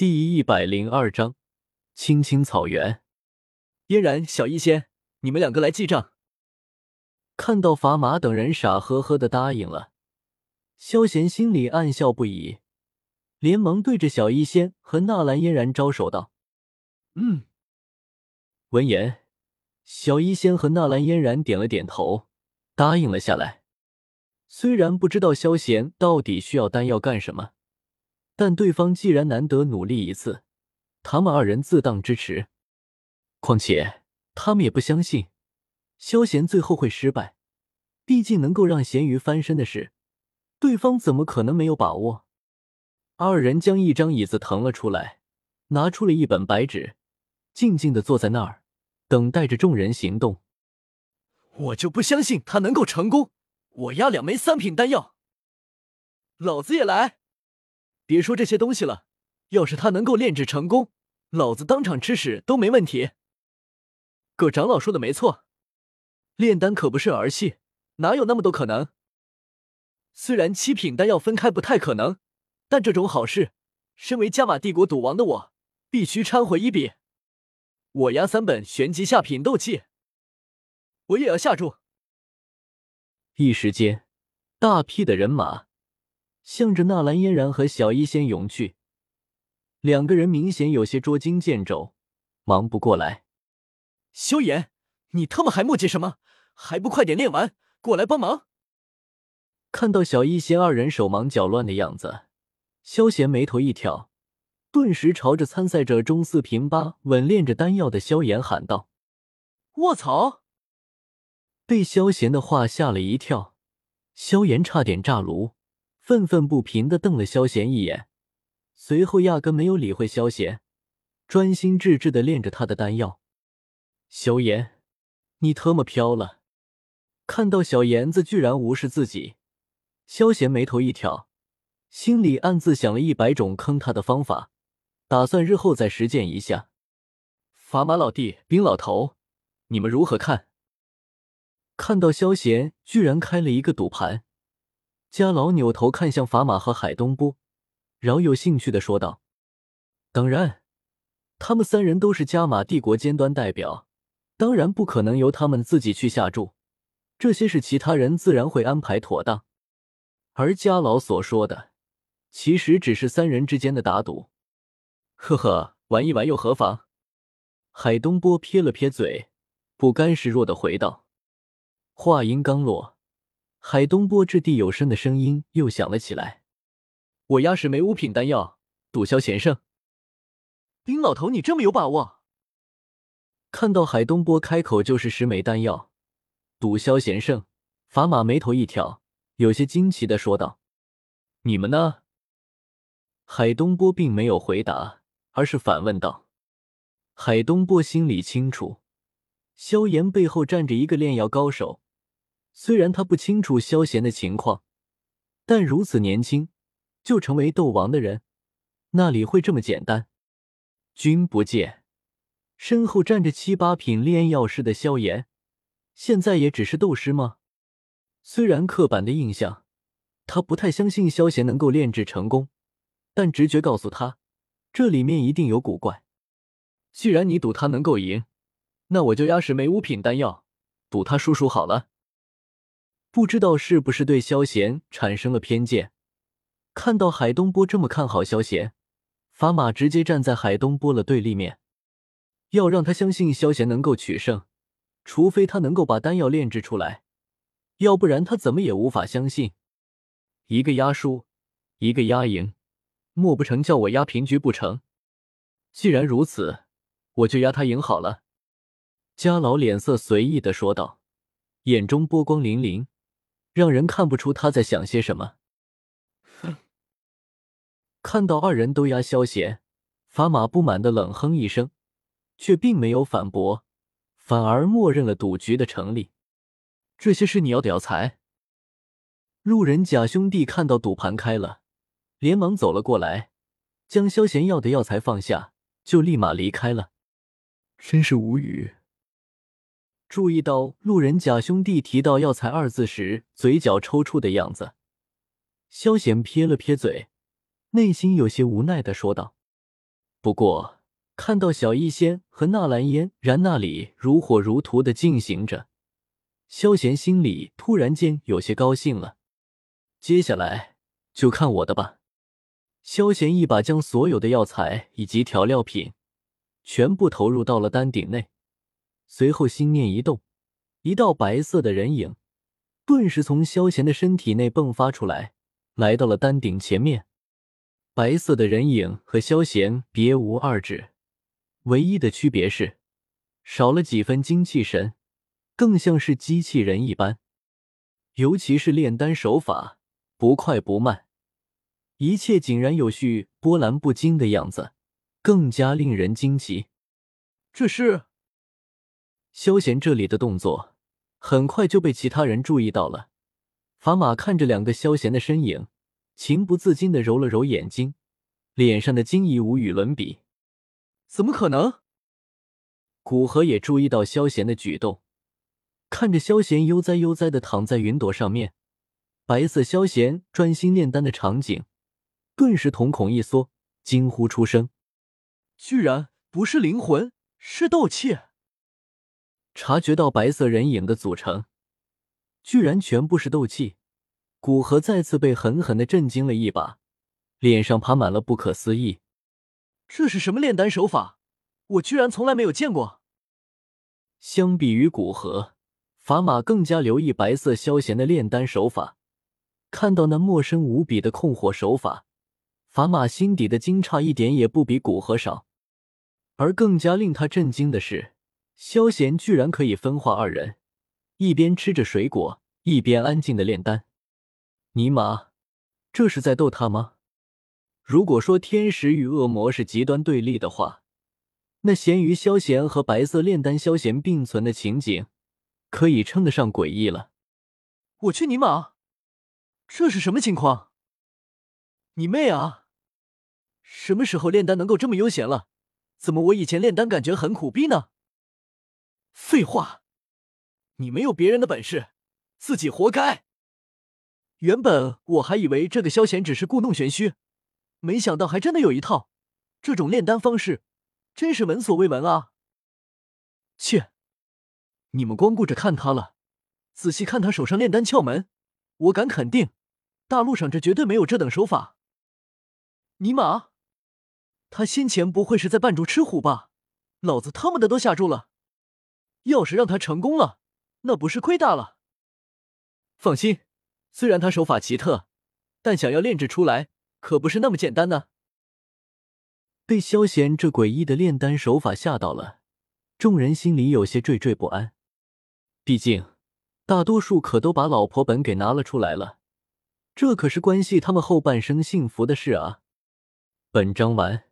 第一百零二章，青青草原。嫣然、小医仙，你们两个来记账。看到法马等人傻呵呵的答应了，萧贤心里暗笑不已，连忙对着小医仙和纳兰嫣然招手道：“嗯。”闻言，小医仙和纳兰嫣然点了点头，答应了下来。虽然不知道萧贤到底需要丹药干什么。但对方既然难得努力一次，他们二人自当支持。况且他们也不相信萧贤最后会失败，毕竟能够让咸鱼翻身的事，对方怎么可能没有把握？二人将一张椅子腾了出来，拿出了一本白纸，静静的坐在那儿，等待着众人行动。我就不相信他能够成功！我压两枚三品丹药，老子也来！别说这些东西了，要是他能够炼制成功，老子当场吃屎都没问题。葛长老说的没错，炼丹可不是儿戏，哪有那么多可能？虽然七品丹药分开不太可能，但这种好事，身为加玛帝国赌王的我，必须掺和一笔。我押三本玄级下品斗气，我也要下注。一时间，大批的人马。向着纳兰嫣然和小医仙涌去，两个人明显有些捉襟见肘，忙不过来。萧炎，你他妈还磨叽什么？还不快点练完，过来帮忙！看到小医仙二人手忙脚乱的样子，萧炎眉头一挑，顿时朝着参赛者中四平八稳炼着丹药的萧炎喊道：“卧槽！”被萧炎的话吓了一跳，萧炎差点炸炉。愤愤不平的瞪了萧贤一眼，随后压根没有理会萧贤，专心致志的练着他的丹药。萧炎，你特么飘了！看到小炎子居然无视自己，萧贤眉头一挑，心里暗自想了一百种坑他的方法，打算日后再实践一下。法马老弟、冰老头，你们如何看？看到萧贤居然开了一个赌盘。家老扭头看向法马和海东波，饶有兴趣的说道：“当然，他们三人都是加玛帝国尖端代表，当然不可能由他们自己去下注，这些事其他人自然会安排妥当。而家老所说的，其实只是三人之间的打赌。呵呵，玩一玩又何妨？”海东波撇了撇嘴，不甘示弱的回道。话音刚落。海东波掷地有声的声音又响了起来：“我压十枚五品丹药，赌萧贤胜。”丁老头，你这么有把握？看到海东波开口就是十枚丹药，赌萧贤胜，法马眉头一挑，有些惊奇的说道：“你们呢？”海东波并没有回答，而是反问道：“海东波心里清楚，萧炎背后站着一个炼药高手。”虽然他不清楚萧贤的情况，但如此年轻就成为斗王的人，那里会这么简单？君不见，身后站着七八品炼药师的萧炎，现在也只是斗师吗？虽然刻板的印象，他不太相信萧贤能够炼制成功，但直觉告诉他，这里面一定有古怪。既然你赌他能够赢，那我就压十枚五品丹药，赌他输输好了。不知道是不是对萧贤产生了偏见，看到海东波这么看好萧贤，法马直接站在海东波的对立面，要让他相信萧贤能够取胜，除非他能够把丹药炼制出来，要不然他怎么也无法相信。一个压输，一个压赢，莫不成叫我压平局不成？既然如此，我就压他赢好了。家老脸色随意的说道，眼中波光粼粼。让人看不出他在想些什么。哼！看到二人都压萧贤，法马不满的冷哼一声，却并没有反驳，反而默认了赌局的成立。这些是你要的药材。路人甲兄弟看到赌盘开了，连忙走了过来，将萧贤要的药材放下，就立马离开了。真是无语。注意到路人甲兄弟提到“药材”二字时，嘴角抽搐的样子，萧贤撇了撇嘴，内心有些无奈的说道：“不过看到小医仙和纳兰嫣然那里如火如荼的进行着，萧贤心里突然间有些高兴了。接下来就看我的吧。萧贤一把将所有的药材以及调料品全部投入到了丹鼎内，随后心念一动，一道白色的人影顿时从萧贤的身体内迸发出来，来到了丹鼎前面。白色的人影和萧贤别无二致，唯一的区别是少了几分精气神，更像是机器人一般。尤其是炼丹手法，不快不慢。一切井然有序、波澜不惊的样子，更加令人惊奇。这是萧贤这里的动作，很快就被其他人注意到了。法玛看着两个萧贤的身影，情不自禁的揉了揉眼睛，脸上的惊疑无与伦比。怎么可能？古河也注意到萧贤的举动，看着萧贤悠哉悠哉的躺在云朵上面，白色萧贤专心炼丹的场景。顿时瞳孔一缩，惊呼出声：“居然不是灵魂，是斗气！”察觉到白色人影的组成，居然全部是斗气，古河再次被狠狠的震惊了一把，脸上爬满了不可思议。这是什么炼丹手法？我居然从来没有见过！相比于古河，法玛更加留意白色萧贤的炼丹手法，看到那陌生无比的控火手法。法玛心底的惊诧一点也不比古河少，而更加令他震惊的是，萧贤居然可以分化二人，一边吃着水果，一边安静的炼丹。尼玛，这是在逗他吗？如果说天使与恶魔是极端对立的话，那咸鱼萧贤和白色炼丹萧贤并存的情景，可以称得上诡异了。我去尼玛，这是什么情况？你妹啊！什么时候炼丹能够这么悠闲了？怎么我以前炼丹感觉很苦逼呢？废话，你没有别人的本事，自己活该。原本我还以为这个萧贤只是故弄玄虚，没想到还真的有一套。这种炼丹方式真是闻所未闻啊！切，你们光顾着看他了，仔细看他手上炼丹窍门，我敢肯定，大陆上这绝对没有这等手法。尼玛，他先前不会是在扮猪吃虎吧？老子他妈的都吓住了！要是让他成功了，那不是亏大了？放心，虽然他手法奇特，但想要炼制出来可不是那么简单呢。被萧贤这诡异的炼丹手法吓到了，众人心里有些惴惴不安。毕竟，大多数可都把老婆本给拿了出来了，这可是关系他们后半生幸福的事啊！本章完。